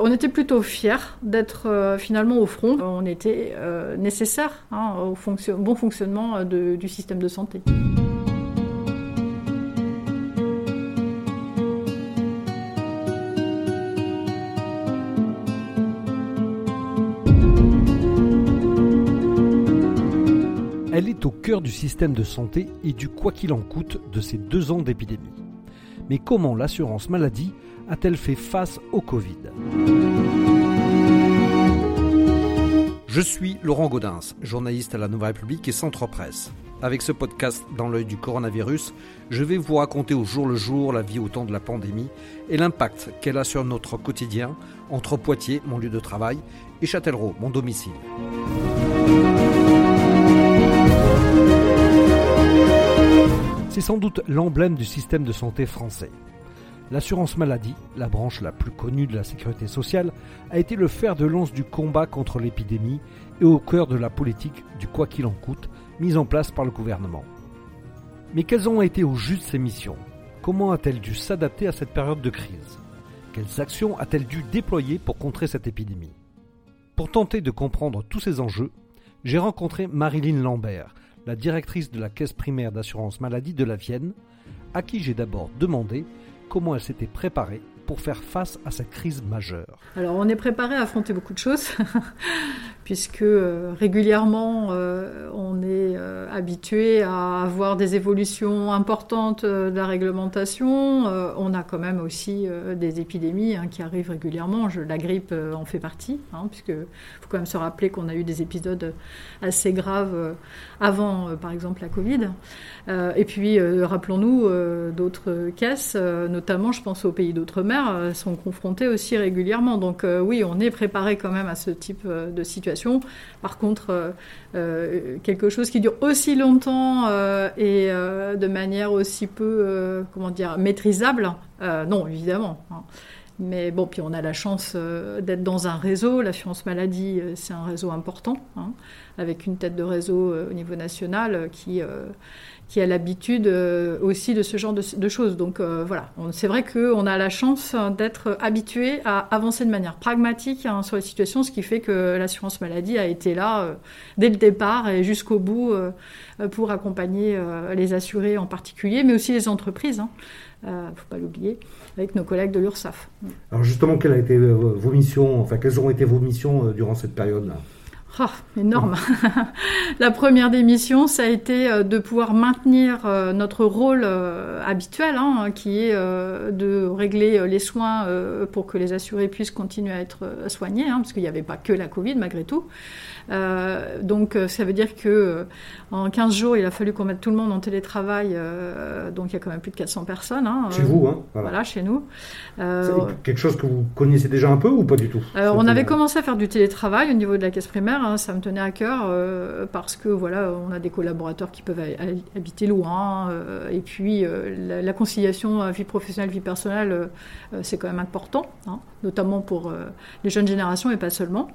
on était plutôt fiers d'être finalement au front. On était nécessaire hein, au bon fonctionnement du système de santé. Elle est au cœur du système de santé et du quoi qu'il en coûte de ces deux ans d'épidémie. Mais comment l'assurance maladie a-t-elle fait face au Covid Je suis Laurent Gaudens, journaliste à la Nouvelle République et Centre Presse. Avec ce podcast dans l'œil du coronavirus, je vais vous raconter au jour le jour la vie au temps de la pandémie et l'impact qu'elle a sur notre quotidien entre Poitiers, mon lieu de travail, et Châtellerault, mon domicile. C'est sans doute l'emblème du système de santé français. L'assurance maladie, la branche la plus connue de la sécurité sociale, a été le fer de lance du combat contre l'épidémie et au cœur de la politique du quoi qu'il en coûte mise en place par le gouvernement. Mais quelles ont été au juste ses missions? Comment a-t-elle dû s'adapter à cette période de crise? Quelles actions a-t-elle dû déployer pour contrer cette épidémie? Pour tenter de comprendre tous ces enjeux, j'ai rencontré Marilyn Lambert, la directrice de la caisse primaire d'assurance maladie de la Vienne, à qui j'ai d'abord demandé comment elle s'était préparée pour faire face à cette crise majeure. Alors on est préparé à affronter beaucoup de choses, puisque euh, régulièrement euh, on est euh, habitué à avoir des évolutions importantes de la réglementation. on a quand même aussi des épidémies hein, qui arrivent régulièrement. la grippe en fait partie, hein, puisque faut quand même se rappeler qu'on a eu des épisodes assez graves avant, par exemple, la Covid. et puis rappelons-nous d'autres caisses, notamment je pense aux pays d'outre-mer sont confrontés aussi régulièrement. Donc oui, on est préparé quand même à ce type de situation. Par contre, quelque chose qui dure aussi longtemps et de manière aussi peu, comment dire, maîtrisable, non, évidemment. Hein. Mais bon, puis on a la chance d'être dans un réseau. L'assurance maladie, c'est un réseau important, hein, avec une tête de réseau au niveau national qui qui a l'habitude euh, aussi de ce genre de, choses. Donc euh, voilà, c'est vrai qu'on a la chance d'être habitué à avancer de manière pragmatique hein, sur les situations, ce qui fait que l'assurance maladie a été là euh, dès le départ et jusqu'au bout pour accompagner les assurés en particulier, mais aussi les entreprises. Il hein. ne faut pas l'oublier, avec nos collègues de l'URSSAF. Alors justement, quelles, a été vos missions, enfin, quelles ont été vos missions durant cette période-là? Oh, énorme. la première des missions, ça a été euh, de pouvoir maintenir euh, notre rôle euh, habituel, hein, qui est de régler les soins pour que les assurés puissent continuer à être soignés, hein, parce qu'il n'y avait pas que la Covid malgré tout. Euh, donc ça veut dire que en 15 jours, il a fallu qu'on mette tout le monde en télétravail. donc il y a quand même plus de 400 personnes. Hein, chez vous, hein voilà. chez nous. quelque chose que vous connaissez déjà un peu ou pas du tout On avait commencé à faire du télétravail au niveau de la caisse primaire. Hein, ça me tenait à cœur parce que voilà, on a des collaborateurs qui peuvent habiter loin. et puis la, conciliation vie professionnelle, vie personnelle, c'est quand même important, hein, notamment pour les jeunes générations et pas seulement.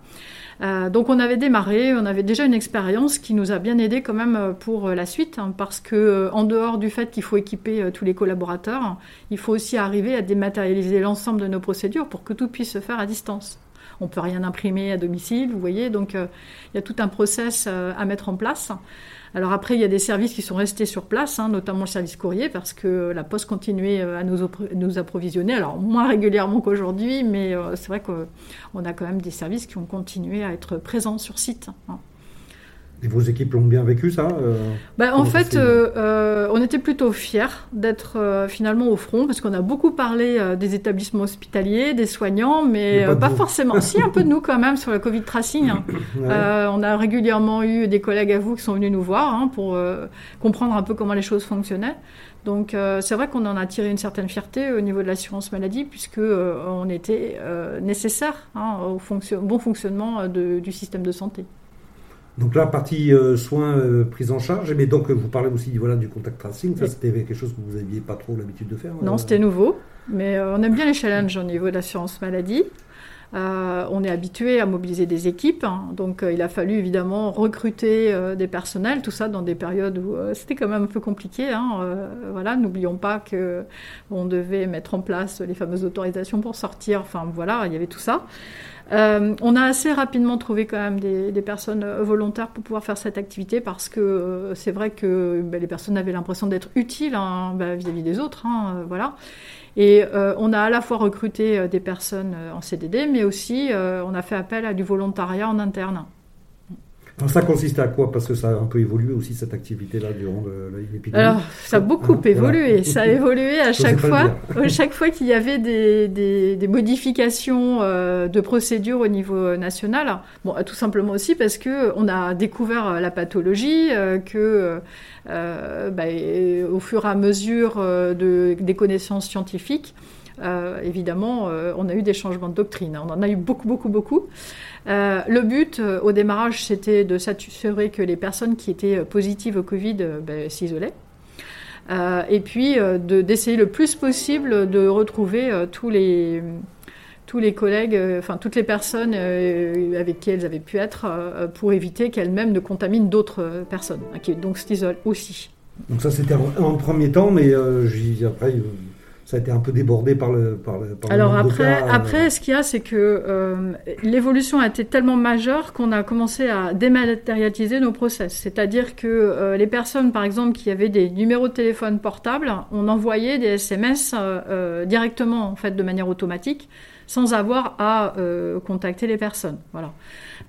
Euh, donc on avait démarré, on avait déjà une expérience qui nous a bien aidé quand même euh, pour euh, la suite, hein, parce que en dehors du fait qu'il faut équiper tous les collaborateurs, il faut aussi arriver à dématérialiser l'ensemble de nos procédures pour que tout puisse se faire à distance. On peut rien imprimer à domicile, vous voyez, donc il y a tout un process à mettre en place. Alors après, il y a des services qui sont restés sur place, hein, notamment le service courrier, parce que la Poste continuait euh, à nous, approvisionner. Alors moins régulièrement qu'aujourd'hui, mais euh, c'est vrai qu'on a quand même des services qui ont continué à être présents sur site. Hein. Et vos équipes l'ont bien vécu, ça euh, bah, En fait, euh, euh, on était plutôt fiers d'être finalement au front, parce qu'on a beaucoup parlé des établissements hospitaliers, des soignants, mais, pas, forcément. si, un peu de nous quand même sur le Covid tracing. Hein. on a régulièrement eu des collègues à vous qui sont venus nous voir hein, pour comprendre un peu comment les choses fonctionnaient. Donc c'est vrai qu'on en a tiré une certaine fierté au niveau de l'assurance maladie, puisque on était nécessaire hein, au bon fonctionnement du système de santé. Donc là, partie euh, soins, euh, prise en charge, mais donc vous parlez aussi voilà, du contact tracing, ça c'était quelque chose que vous n'aviez pas trop l'habitude de faire Non, euh c'était nouveau, mais on aime bien les challenges au niveau de l'assurance maladie. on est habitué à mobiliser des équipes, hein. donc il a fallu évidemment recruter des personnels, tout ça dans des périodes où c'était quand même un peu compliqué. Hein. voilà, n'oublions pas que on devait mettre en place les fameuses autorisations pour sortir. Enfin voilà, il y avait tout ça. Euh, on a assez rapidement trouvé quand même des, personnes volontaires pour pouvoir faire cette activité parce que euh, c'est vrai que ben, les personnes avaient l'impression d'être utiles hein, ben, vis-à-vis des autres. Hein, euh. Et on a à la fois recruté des personnes en CDD, mais aussi on a fait appel à du volontariat en interne ça consiste à quoi? Parce que ça a un peu évolué aussi cette activité-là durant l'épidémie. Alors, ça a beaucoup hein, évolué. Ça a évolué à chaque fois, à chaque fois qu'il y avait des, des, modifications euh, de procédures au niveau national. Bon, tout simplement aussi parce que on a découvert la pathologie, euh, que euh, bah, au fur et à mesure de, des connaissances scientifiques, évidemment, on a eu des changements de doctrine. On en a eu beaucoup, beaucoup, beaucoup. Euh, le but euh, au démarrage, c'était de s'assurer que les personnes qui étaient euh, positives au Covid ben, s'isolaient. et puis d'essayer le plus possible de retrouver tous les tous les collègues, enfin toutes les personnes avec qui elles avaient pu être, pour éviter qu'elles-mêmes ne contaminent d'autres personnes, hein, qui donc s'isolent aussi. Donc ça c'était en, premier temps, mais après ça a été un peu débordé par le. Par le Alors après, euh. après, ce qu'il y a, c'est que euh, l'évolution a été tellement majeure qu'on a commencé à dématérialiser nos process. C'est-à-dire que euh, les personnes, par exemple, qui avaient des numéros de téléphone portables, on envoyait des SMS directement, en fait, de manière automatique, sans avoir à contacter les personnes. Voilà.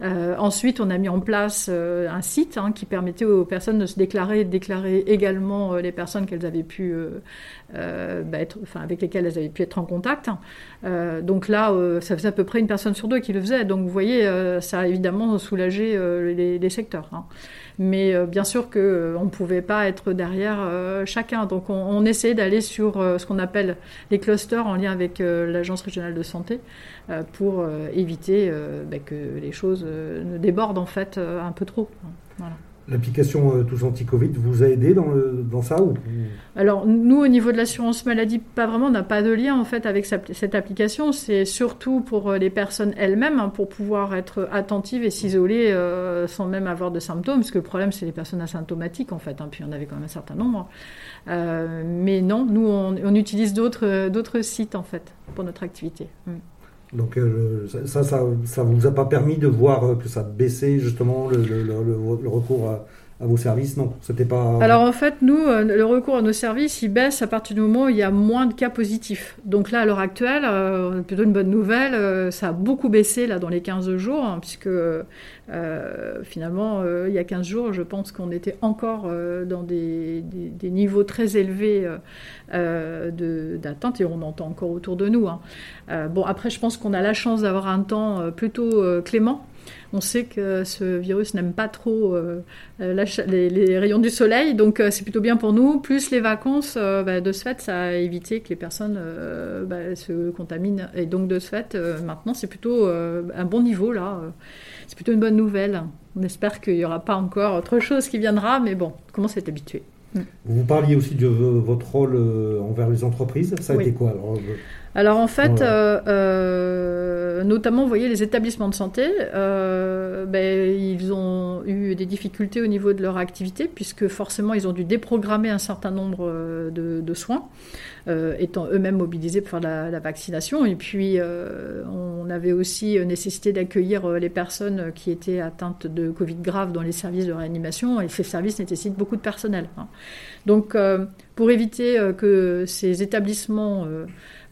Euh, ensuite, on a mis en place euh, un site hein, qui permettait aux personnes de se déclarer et de déclarer également les personnes qu'elles avaient pu bah, être, enfin, avec lesquelles elles avaient pu être en contact. donc là, ça faisait à peu près une personne sur deux qui le faisait. Donc vous voyez, ça a évidemment soulagé les, secteurs. Hein. Mais bien sûr qu'on ne pouvait pas être derrière chacun. Donc on, essayait d'aller sur ce qu'on appelle les clusters en lien avec l'Agence régionale de santé pour éviter bah, que les choses euh, ne déborde en fait euh, un peu trop. L'application euh, Tous Anti-Covid vous a aidé dans, dans ça ou... Alors, nous, au niveau de l'assurance maladie, pas vraiment, on n'a pas de lien en fait avec cette application. C'est surtout pour les personnes elles-mêmes, hein, pour pouvoir être attentives et s'isoler sans même avoir de symptômes, parce que le problème, c'est les personnes asymptomatiques en fait, hein, puis on avait quand même un certain nombre. mais non, nous, on, utilise d'autres sites en fait pour notre activité. Mm. Donc euh, ça, ça, ça vous a pas permis de voir euh, que ça baissait justement le, recours à, à, vos services Non, c'était pas. Alors en fait, nous, euh, le recours à nos services, il baisse à partir du moment où il y a moins de cas positifs. Donc là, à l'heure actuelle, plutôt une bonne nouvelle, ça a beaucoup baissé là dans les 15 jours, hein, puisque euh, finalement, euh, il y a 15 jours, je pense qu'on était encore euh, dans des, niveaux très élevés d'attente et on entend encore autour de nous. Hein. bon, après, je pense qu'on a la chance d'avoir un temps plutôt clément. On sait que ce virus n'aime pas trop les, rayons du soleil, donc c'est plutôt bien pour nous. Plus les vacances, bah, de ce fait, ça a évité que les personnes bah, se contaminent. Et donc, de ce fait, maintenant, c'est plutôt un bon niveau là c'est plutôt une bonne nouvelle. On espère qu'il n'y aura pas encore autre chose qui viendra, mais bon, on commence à être habitué. Vous parliez aussi de votre rôle euh, envers les entreprises. Ça a été quoi alors, euh, alors en fait, euh, notamment, vous voyez, les établissements de santé, ben, ils ont eu des difficultés au niveau de leur activité, puisque forcément, ils ont dû déprogrammer un certain nombre de soins. Euh, étant eux-mêmes mobilisés pour faire la, vaccination. Et puis, euh, on avait aussi nécessité d'accueillir euh, les personnes qui étaient atteintes de Covid grave dans les services de réanimation. Et ces services nécessitent beaucoup de personnel. Hein. Donc, pour éviter que ces établissements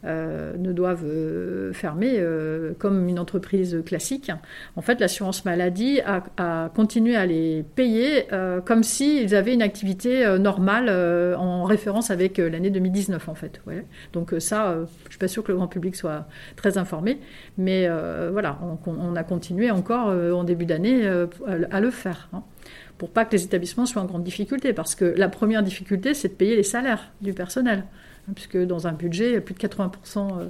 euh, ne doivent euh, fermer euh, comme une entreprise classique. En fait, l'assurance maladie a, continué à les payer comme s'ils avaient une activité normale en référence avec l'année 2019 en fait. Donc ça, je ne suis pas sûre que le grand public soit très informé, mais voilà, on, a continué encore en début d'année à le faire. Hein, pour pas que les établissements soient en grande difficulté, parce que la première difficulté, c'est de payer les salaires du personnel. Puisque dans un budget, plus de 80% euh,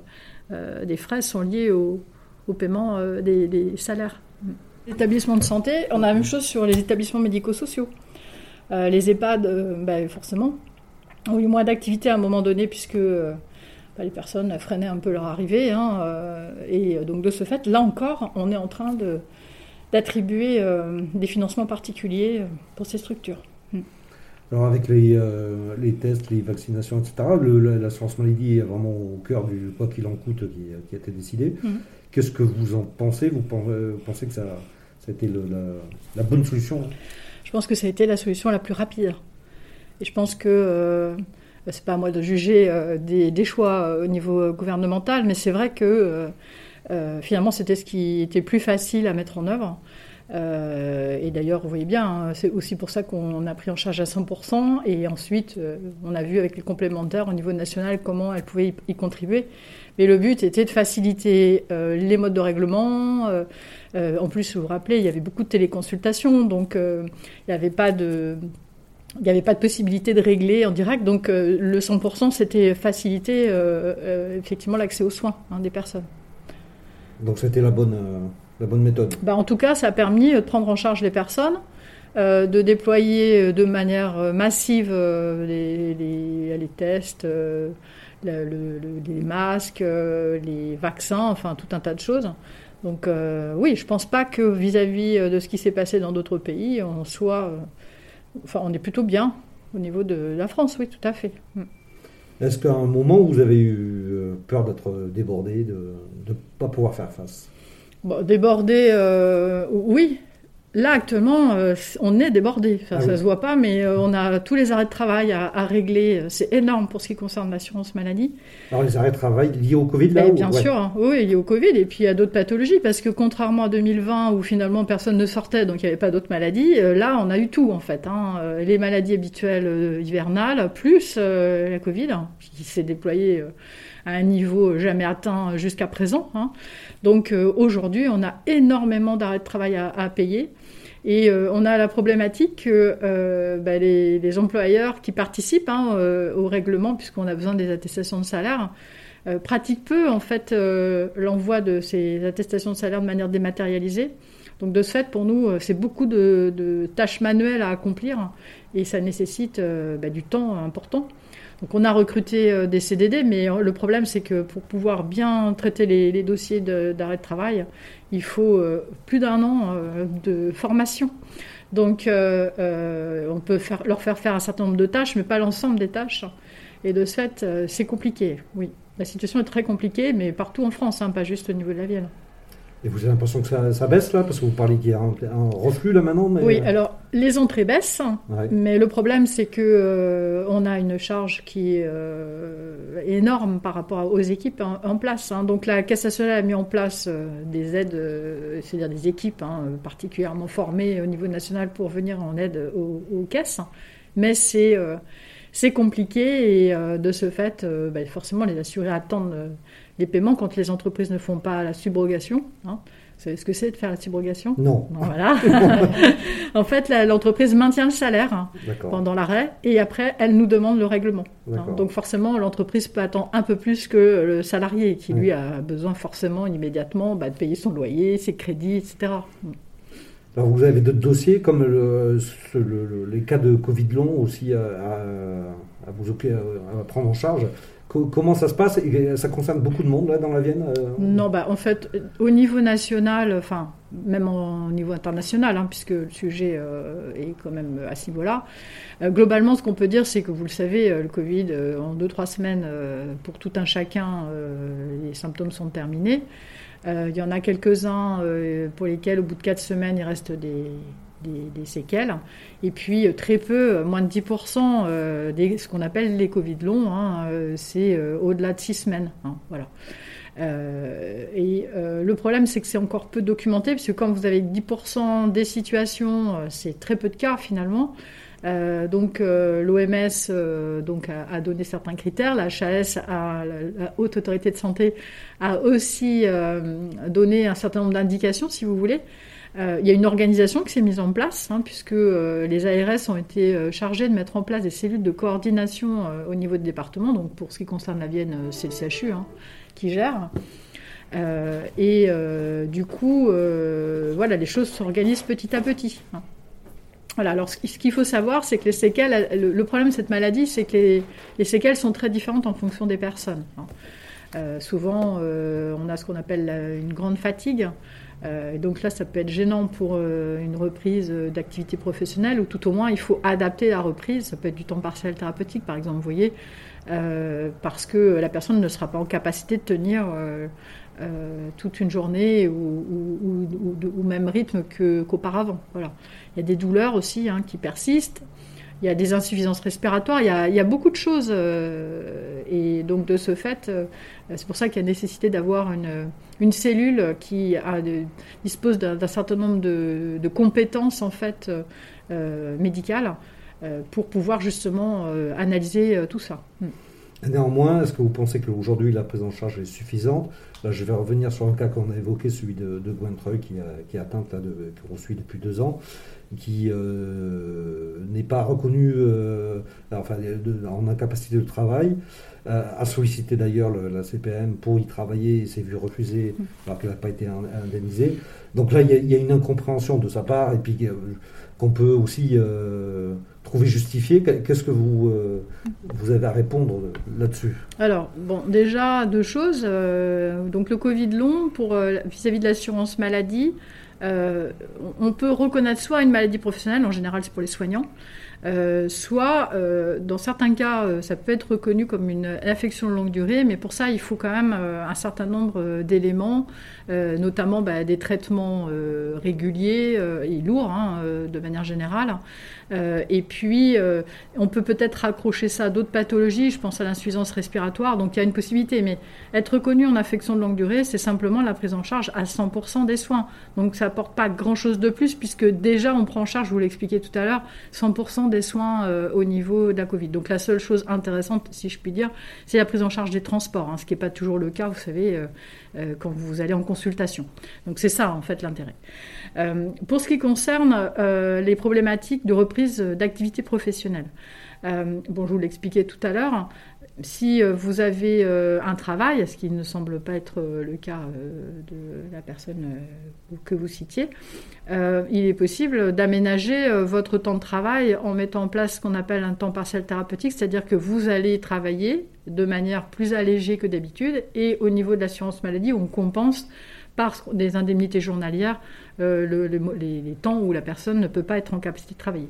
euh, des frais sont liés au, paiement euh, des, salaires. Les établissements de santé, on a la même chose sur les établissements médico-sociaux. les EHPAD, ben, forcément, ont eu moins d'activité à un moment donné, puisque les personnes freinaient un peu leur arrivée. Hein, et donc de ce fait, là encore, on est en train d'attribuer des financements particuliers pour ces structures. Alors avec les, les, tests, les vaccinations, etc., l'assurance maladie est vraiment au cœur du quoi qu'il en coûte qui, a été décidé. Hmm. Qu'est-ce que vous en pensez? Vous, pensez que ça, ça a été la, bonne solution? Je pense que ça a été la solution la plus rapide. Et je pense que euh, c'est pas à moi de juger euh, des, choix euh, au niveau gouvernemental, mais c'est vrai que finalement c'était ce qui était plus facile à mettre en œuvre. Et d'ailleurs, vous voyez bien, hein, c'est aussi pour ça qu'on a pris en charge à 100%. Et ensuite, on a vu avec les complémentaires au niveau national comment elles pouvaient y contribuer. Mais le but était de faciliter euh, les modes de règlement. Euh, euh, en plus, vous vous rappelez, il y avait beaucoup de téléconsultations, donc il n'y avait pas de... Il n'y avait pas de possibilité de régler en direct, donc le 100% c'était faciliter effectivement l'accès aux soins hein, des personnes. Donc c'était la bonne, la bonne méthode bah, En tout cas, ça a permis de prendre en charge les personnes, de déployer de manière massive les, les, les, tests, les masques, euh, les vaccins, enfin tout un tas de choses. Donc euh, oui, je pense pas que vis-à-vis euh, de ce qui s'est passé dans d'autres pays, on soit, enfin on est plutôt bien au niveau de la France, oui, tout à fait. Mm. Est-ce qu'à un moment vous avez eu peur d'être débordé, de ne pas pouvoir faire face? Bon, Débordé, oui, Là, actuellement, euh, on est débordé. Enfin, ah ça se voit pas, mais euh, on a tous les arrêts de travail à, régler. C'est énorme pour ce qui concerne l'assurance maladie. Alors, les arrêts de travail liés au Covid, là Bien sûr, hein. oui, liés au Covid, et puis à d'autres pathologies, parce que contrairement à 2020, où finalement personne ne sortait, donc il n'y avait pas d'autres maladies, euh, là, on a eu tout, en fait. Hein. Les maladies habituelles hivernales, plus la Covid, hein, qui s'est déployée à un niveau jamais atteint jusqu'à présent. Donc aujourd'hui, on a énormément d'arrêts de travail à payer. Et euh, on a la problématique que euh, bah, les, employeurs qui participent hein, euh, au règlement, puisqu'on a besoin des attestations de salaire, pratiquent peu en fait l'envoi de ces attestations de salaire de manière dématérialisée. Donc de ce fait, pour nous, c'est beaucoup de, tâches manuelles à accomplir et ça nécessite bah, du temps important. Donc on a recruté des CDD, mais le problème c'est que pour pouvoir bien traiter les, les dossiers d'arrêt de, travail, il faut euh, plus d'un an euh, de formation. Donc, euh, on peut faire, leur faire faire un certain nombre de tâches, mais pas l'ensemble des tâches. Et de ce fait, c'est compliqué, oui. La situation est très compliquée, mais partout en France, hein, pas juste au niveau de la Vienne. Et vous avez l'impression que ça, baisse là? Parce que vous parlez qu'il y a un, reflux là maintenant Oui, alors les entrées baissent, mais le problème c'est que euh, on a une charge qui est euh, énorme par rapport aux équipes en, place. Hein. Donc la Caisse nationale a mis en place euh, des aides, c'est-à-dire des équipes hein, particulièrement formées au niveau national pour venir en aide aux, caisses. Mais c'est c'est compliqué et de ce fait, bah, forcément les assurés attendent les paiements quand les entreprises ne font pas la subrogation. Hein. Vous savez ce que c'est de faire la subrogation Non. voilà. en fait, l'entreprise maintient le salaire hein, pendant l'arrêt et après, elle nous demande le règlement. Hein. Donc forcément, l'entreprise peut attendre un peu plus que le salarié qui, lui, a besoin forcément immédiatement bah, de payer son loyer, ses crédits, etc. Alors vous avez d'autres dossiers comme les cas de Covid long aussi à, à vous à prendre en charge? Comment ça se passe? Ça concerne beaucoup de monde dans la Vienne euh? Non, bah en fait, au niveau national, enfin même au niveau international, hein, puisque le sujet euh, est quand même à ce niveau-là. Euh, globalement, ce qu'on peut dire, c'est que vous le savez, le Covid, en deux trois semaines, pour tout un chacun, les symptômes sont terminés. Il y en a quelques-uns pour lesquels, au bout de quatre semaines, il reste des, des, séquelles. Et puis euh, très peu, euh, moins de 10% euh, des, ce qu'on appelle les Covid longs, hein, c'est au-delà de 6 semaines. Hein, voilà. et le problème, c'est que c'est encore peu documenté, puisque quand vous avez 10% des situations, c'est très peu de cas finalement. donc l'OMS donc a, donné certains critères, la HAS, la, Haute Autorité de Santé, a aussi donné un certain nombre d'indications, si vous voulez. Euh, il y a une organisation qui s'est mise en place, hein, puisque euh, les ARS ont été euh, chargés de mettre en place des cellules de coordination au niveau des départements. Donc pour ce qui concerne la Vienne, c'est le CHU hein, qui gère. et du coup, voilà, les choses s'organisent petit à petit. Hein. voilà, alors ce qu'il faut savoir, c'est que les séquelles, le, problème de cette maladie, c'est que les, séquelles sont très différentes en fonction des personnes. Souvent, on a ce qu'on appelle une grande fatigue. Euh, donc là, ça peut être gênant pour euh, une reprise d'activité professionnelle, ou tout au moins, il faut adapter la reprise. Ça peut être du temps partiel thérapeutique, par exemple, vous voyez, euh, parce que la personne ne sera pas en capacité de tenir toute une journée ou, ou, même rythme qu'auparavant. voilà. Il y a des douleurs aussi hein, qui persistent il y a des insuffisances respiratoires, il y a, beaucoup de choses. Euh, et donc, de ce fait, euh, c'est pour ça qu'il y a nécessité d'avoir une, cellule qui dispose d'un certain nombre de, compétences, en fait, euh, médicales, pour pouvoir justement analyser tout ça. Néanmoins, est-ce que vous pensez qu'aujourd'hui la prise en charge est suffisante? Là, je vais revenir sur un cas qu'on a évoqué, celui de, de qui, qui est atteinte, qu'on suit depuis deux ans qui euh, n'est pas reconnu euh, enfin, en incapacité de travail, euh, a sollicité d'ailleurs la CPM pour y travailler et s'est vu refuser alors qu'elle n'a pas été indemnisée. Donc là, il y, a une incompréhension de sa part et puis qu'on peut aussi trouver justifié. Qu'est-ce que vous, vous avez à répondre là-dessus? Alors, bon, déjà, deux choses. donc le Covid long, pour vis-à-vis -vis de l'assurance maladie, euh, on peut reconnaître soit une maladie professionnelle, en général c'est pour les soignants, euh, soit euh, dans certains cas ça peut être reconnu comme une infection de longue durée, mais pour ça il faut quand même un certain nombre d'éléments, notamment bah, des traitements réguliers et lourds hein, de manière générale. Euh, et puis, euh, on peut peut-être raccrocher ça à d'autres pathologies, je pense à l'insuffisance respiratoire, donc il y a une possibilité. Mais être reconnu en affection de longue durée, c'est simplement la prise en charge à 100% des soins. Donc ça apporte pas grand-chose de plus, puisque déjà on prend en charge, je vous l'expliquais tout à l'heure, 100% des soins euh, au niveau de la Covid. Donc la seule chose intéressante, si je puis dire, c'est la prise en charge des transports, hein, ce qui n'est pas toujours le cas, vous savez, quand vous allez en consultation. Donc c'est ça, en fait, l'intérêt. pour ce qui concerne les problématiques de reprise d'activité professionnelle. Euh, bon, je vous l'expliquais tout à l'heure. Si euh, vous avez euh, un travail, ce qui ne semble pas être le cas de la personne que vous citiez, il est possible d'aménager votre temps de travail en mettant en place ce qu'on appelle un temps partiel thérapeutique, c'est-à-dire que vous allez travailler de manière plus allégée que d'habitude et au niveau de l'assurance maladie, on compense par des indemnités journalières les, temps où la personne ne peut pas être en capacité de travailler.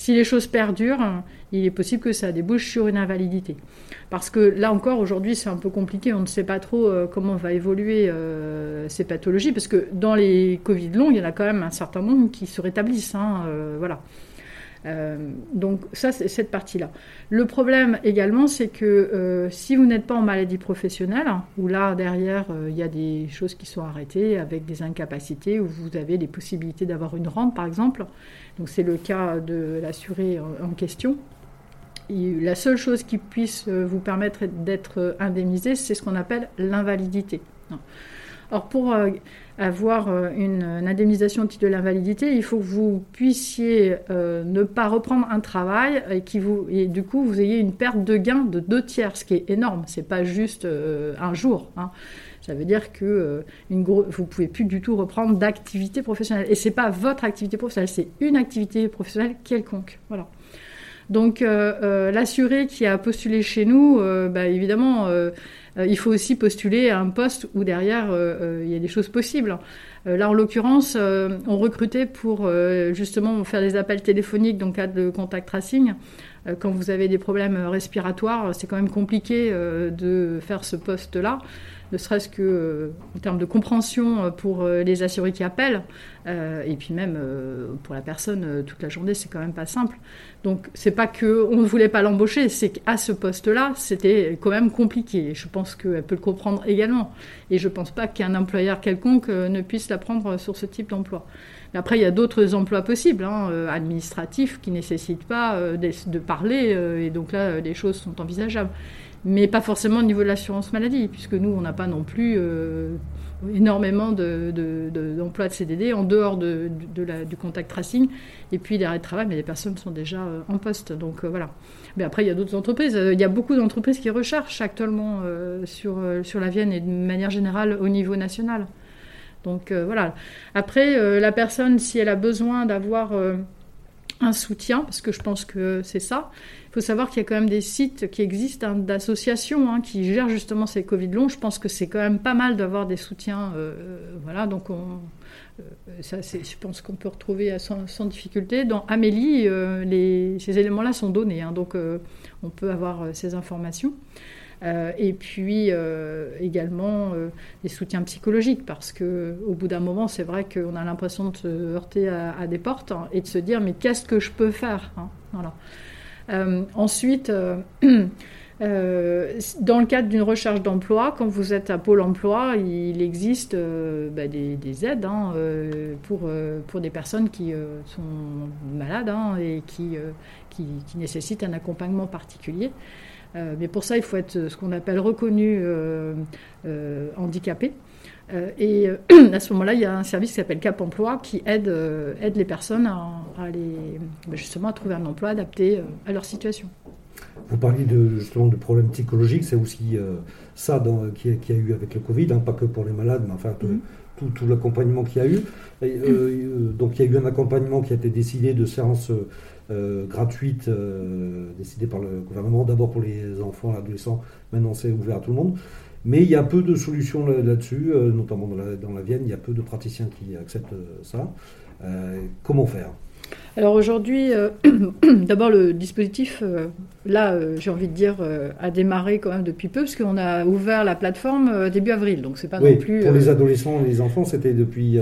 Si les choses perdurent, il est possible que ça débouche sur une invalidité. Parce que là encore, aujourd'hui, c'est un peu compliqué. On ne sait pas trop euh, comment va évoluer euh, ces pathologies, parce que dans les Covid longs, il y en a quand même un certain nombre qui se rétablissent. Hein, euh, voilà. Euh, donc ça, c'est cette partie-là. Le problème également, c'est que euh, si vous n'êtes pas en maladie professionnelle, où là, derrière, euh, il y a des choses qui sont arrêtées avec des incapacités, où vous avez des possibilités d'avoir une rente, par exemple, donc c'est le cas de l'assuré en, question, la seule chose qui puisse vous permettre d'être indemnisé, c'est ce qu'on appelle l'invalidité. Or, pour euh, avoir euh, une, indemnisation au titre de l'invalidité, il faut que vous puissiez euh, ne pas reprendre un travail et, qui vous, et du coup vous ayez une perte de gain de deux tiers, ce qui est énorme. C'est pas juste un jour. Hein. Ça veut dire que une vous pouvez plus du tout reprendre d'activité professionnelle. Et c'est pas votre activité professionnelle, c'est une activité professionnelle quelconque. Voilà. Donc l'assuré qui a postulé chez nous, bah, évidemment euh, il faut aussi postuler à un poste où derrière euh, euh, il y a des choses possibles. là, en l'occurrence, on recrutait pour justement faire des appels téléphoniques dans le cadre de contact tracing. Quand vous avez des problèmes respiratoires, c'est quand même compliqué de faire ce poste-là ne serait-ce que euh, en termes de compréhension euh, pour euh, les assurés qui appellent, et puis même pour la personne toute la journée, c'est quand même pas simple. Donc c'est pas que on ne voulait pas l'embaucher, c'est qu'à ce poste-là, c'était quand même compliqué. Je pense qu'elle peut le comprendre également, et je pense pas qu'un employeur quelconque ne puisse la prendre sur ce type d'emploi. Après, il y a d'autres emplois possibles, hein, administratifs, qui nécessitent pas de, parler, et donc là, les choses sont envisageables mais pas forcément au niveau de l'assurance maladie, puisque nous, on n'a pas non plus euh, énormément d'emplois de, CDD en dehors de, la, du contact tracing, et puis l'arrêt de travail, mais les personnes sont déjà euh, en poste. Donc euh, voilà. Mais après, il y a d'autres entreprises. Il y a beaucoup d'entreprises qui recherchent actuellement sur, sur la Vienne et de manière générale au niveau national. Donc voilà. Après, la personne, si elle a besoin d'avoir un soutien, parce que je pense que c'est ça. Il faut savoir qu'il y a quand même des sites qui existent hein, d'associations hein, qui gèrent justement ces Covid longs. Je pense que c'est quand même pas mal d'avoir des soutiens. voilà, donc on, ça, je pense qu'on peut retrouver sans, difficulté. Dans Amélie, ces éléments-là sont donnés, hein, donc on peut avoir ces informations. Euh, et puis euh, également euh, des soutiens psychologiques, parce qu'au bout d'un moment, c'est vrai qu'on a l'impression de se heurter à, des portes hein, et de se dire mais qu'est-ce que je peux faire hein. Ensuite, dans le cadre d'une recherche d'emploi, quand vous êtes à Pôle emploi, il existe bah, des, aides hein, pour, pour des personnes qui sont malades et qui, qui, nécessitent un accompagnement particulier. Euh, mais pour ça, il faut être euh, ce qu'on appelle reconnu euh, handicapé. et à ce moment-là, il y a un service qui s'appelle Cap Emploi qui aide, aide les personnes à, les, bah, justement à trouver un emploi adapté à leur situation. Vous parliez de, justement de problèmes psychologiques, c'est aussi ça qu'il y, a eu avec le Covid, hein, pas que pour les malades, mais enfin mm-hmm. tout, tout l'accompagnement qu'il y a eu. donc il y a eu un accompagnement qui a été décidé de séances euh, gratuite euh, décidée par le gouvernement, d'abord pour les enfants adolescents, maintenant c'est ouvert à tout le monde. Mais il y a peu de solutions là-dessus, euh, notamment dans la, Vienne, il y a peu de praticiens qui acceptent ça. comment faire? Alors aujourd'hui, euh, d'abord le dispositif, euh, là euh, j'ai envie de dire, a démarré quand même depuis peu, parce qu'on a ouvert la plateforme début avril, donc c'est pas non plus... Pour les adolescents et les enfants, c'était depuis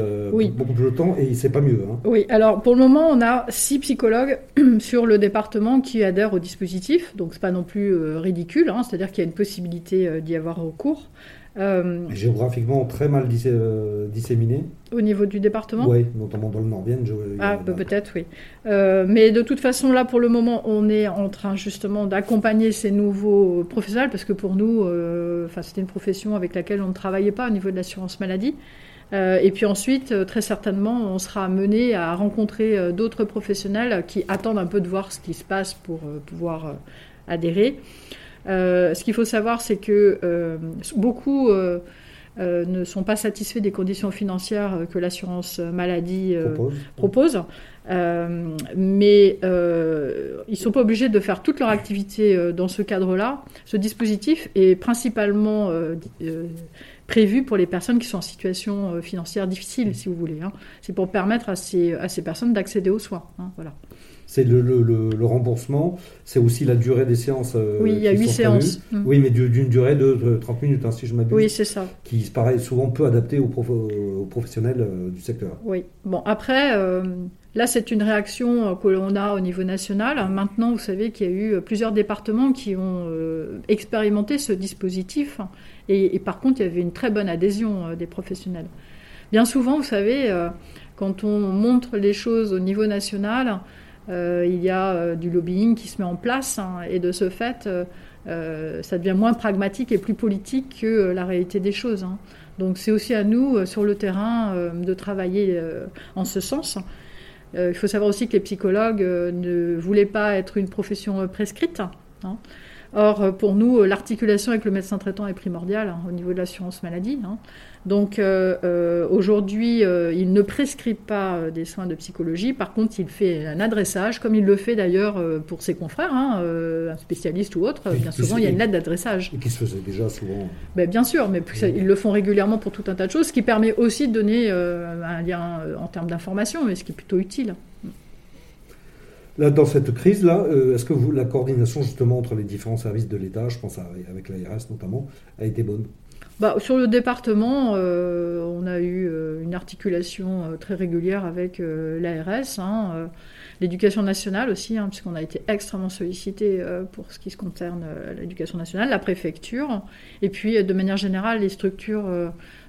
beaucoup de temps et c'est pas mieux. Hein. Oui, alors pour le moment, on a six psychologues sur le département qui adhèrent au dispositif, donc c'est pas non plus ridicule, hein, c'est-à-dire qu'il y a une possibilité d'y avoir recours. Euh, Géographiquement très mal euh, disséminé. Au niveau du département? Oui, notamment dans le Nord-Vienne. Ah, peut-être, oui. Euh, mais de toute façon, là, pour le moment, on est en train justement d'accompagner ces nouveaux professionnels, parce que pour nous, enfin, c'était une profession avec laquelle on ne travaillait pas au niveau de l'assurance maladie. et puis ensuite, très certainement, on sera amené à rencontrer d'autres professionnels qui attendent un peu de voir ce qui se passe pour pouvoir adhérer. Euh, ce qu'il faut savoir, c'est que euh, beaucoup euh, ne sont pas satisfaits des conditions financières que l'assurance maladie propose. mais ils ne sont pas obligés de faire toute leur activité dans ce cadre-là. Ce dispositif est principalement prévu pour les personnes qui sont en situation financière difficile, si vous voulez. Hein. C'est pour permettre à ces, à ces personnes d'accéder aux soins. Hein, voilà c'est le, le, remboursement, c'est aussi la durée des séances. Euh, oui, il y a 8 séances. Mm. Oui, mais d'une durée de 30 minutes, hein, si je m'abuse. Oui, c'est ça. Qui paraît souvent peu adapté aux, professionnels euh, du secteur. Oui. Bon, après, euh, là, c'est une réaction que l'on a au niveau national. Maintenant, vous savez qu'il y a eu plusieurs départements qui ont expérimenté ce dispositif. Et, et, par contre, il y avait une très bonne adhésion des professionnels. Bien souvent, vous savez, quand on montre les choses au niveau national, il y a euh, du lobbying qui se met en place hein, et de ce fait, euh, ça devient moins pragmatique et plus politique que la réalité des choses. Hein. Donc c'est aussi à nous, sur le terrain, de travailler en ce sens. il faut savoir aussi que les psychologues ne voulaient pas être une profession prescrite. Hein. Or, pour nous, l'articulation avec le médecin traitant est primordiale au niveau de l'assurance maladie. Donc euh, euh, aujourd'hui, euh, il ne prescrit pas des soins de psychologie. Par contre, il fait un adressage, comme il le fait d'ailleurs pour ses confrères, hein, un spécialiste ou autre. bien souvent, il y a une lettre d'adressage. Et qui se faisait déjà souvent. Ben, bien sûr, mais ils le font régulièrement pour tout un tas de choses, ce qui permet aussi de donner un lien en termes d'information, ce qui est plutôt utile. Là, dans cette crise-là, est-ce que vous, la coordination justement entre les différents services de l'État, je pense avec l'ARS notamment, a été bonne? Bah, sur le département, euh, on a eu euh, une articulation euh, très régulière avec l'ARS, hein, l'éducation nationale aussi, hein, puisqu'on a été extrêmement sollicité pour ce qui se concerne l'éducation nationale, la préfecture, et puis de manière générale les structures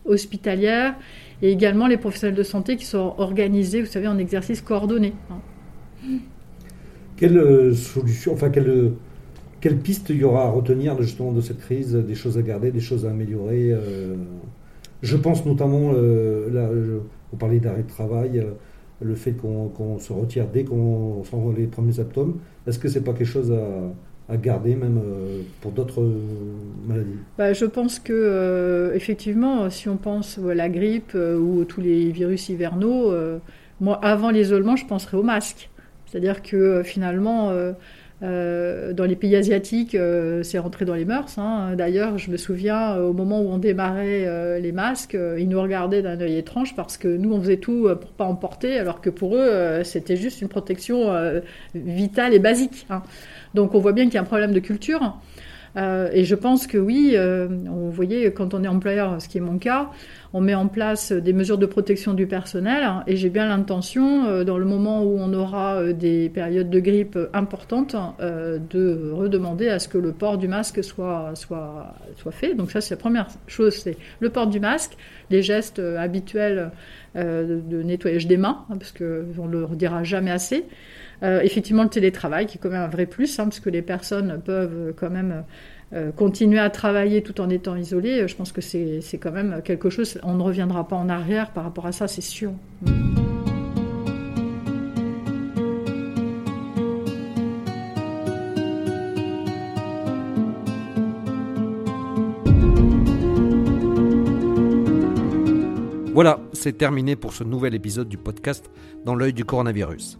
hospitalières et également les professionnels de santé qui sont organisés, vous savez, en exercice coordonné. Hein. Quelle solution, enfin quelle quelle piste il y aura à retenir justement de cette crise Des choses à garder, des choses à améliorer euh, Je pense notamment, euh, là, vous parlez d'arrêt de travail, euh, le fait qu'on se retire dès qu'on sent les premiers symptômes. Est-ce que c'est pas quelque chose à, garder même pour d'autres maladies? Bah, Je pense que effectivement, si on pense à la grippe ou tous les virus hivernaux, moi avant l'isolement, je penserais au masque C'est-à-dire que finalement, euh, dans les pays asiatiques, euh, c'est rentré dans les mœurs. Hein. D'ailleurs, je me souviens, euh, au moment où on démarrait les masques, ils nous regardaient d'un œil étrange parce que nous, on faisait tout pour pas en porter, alors que pour eux, c'était juste une protection vitale et basique. Hein. Donc, on voit bien qu'il y a un problème de culture. Et je pense que oui, vous voyez, quand on est employeur, ce qui est mon cas, on met en place des mesures de protection du personnel et j'ai bien l'intention, euh, dans le moment où on aura euh, des périodes de grippe importantes, euh, de redemander à ce que le port du masque soit, soit, soit fait. Donc ça, c'est la première chose, c'est le port du masque, les gestes habituels de nettoyage des mains, hein, parce qu'on ne le redira jamais assez. Effectivement, le télétravail, qui est quand même un vrai plus, hein, parce que les personnes peuvent quand même euh, continuer à travailler tout en étant isolé, je pense que c'est quand même quelque chose, on ne reviendra pas en arrière par rapport à ça, c'est sûr. Voilà, c'est terminé pour ce nouvel épisode du podcast Dans l'œil du coronavirus.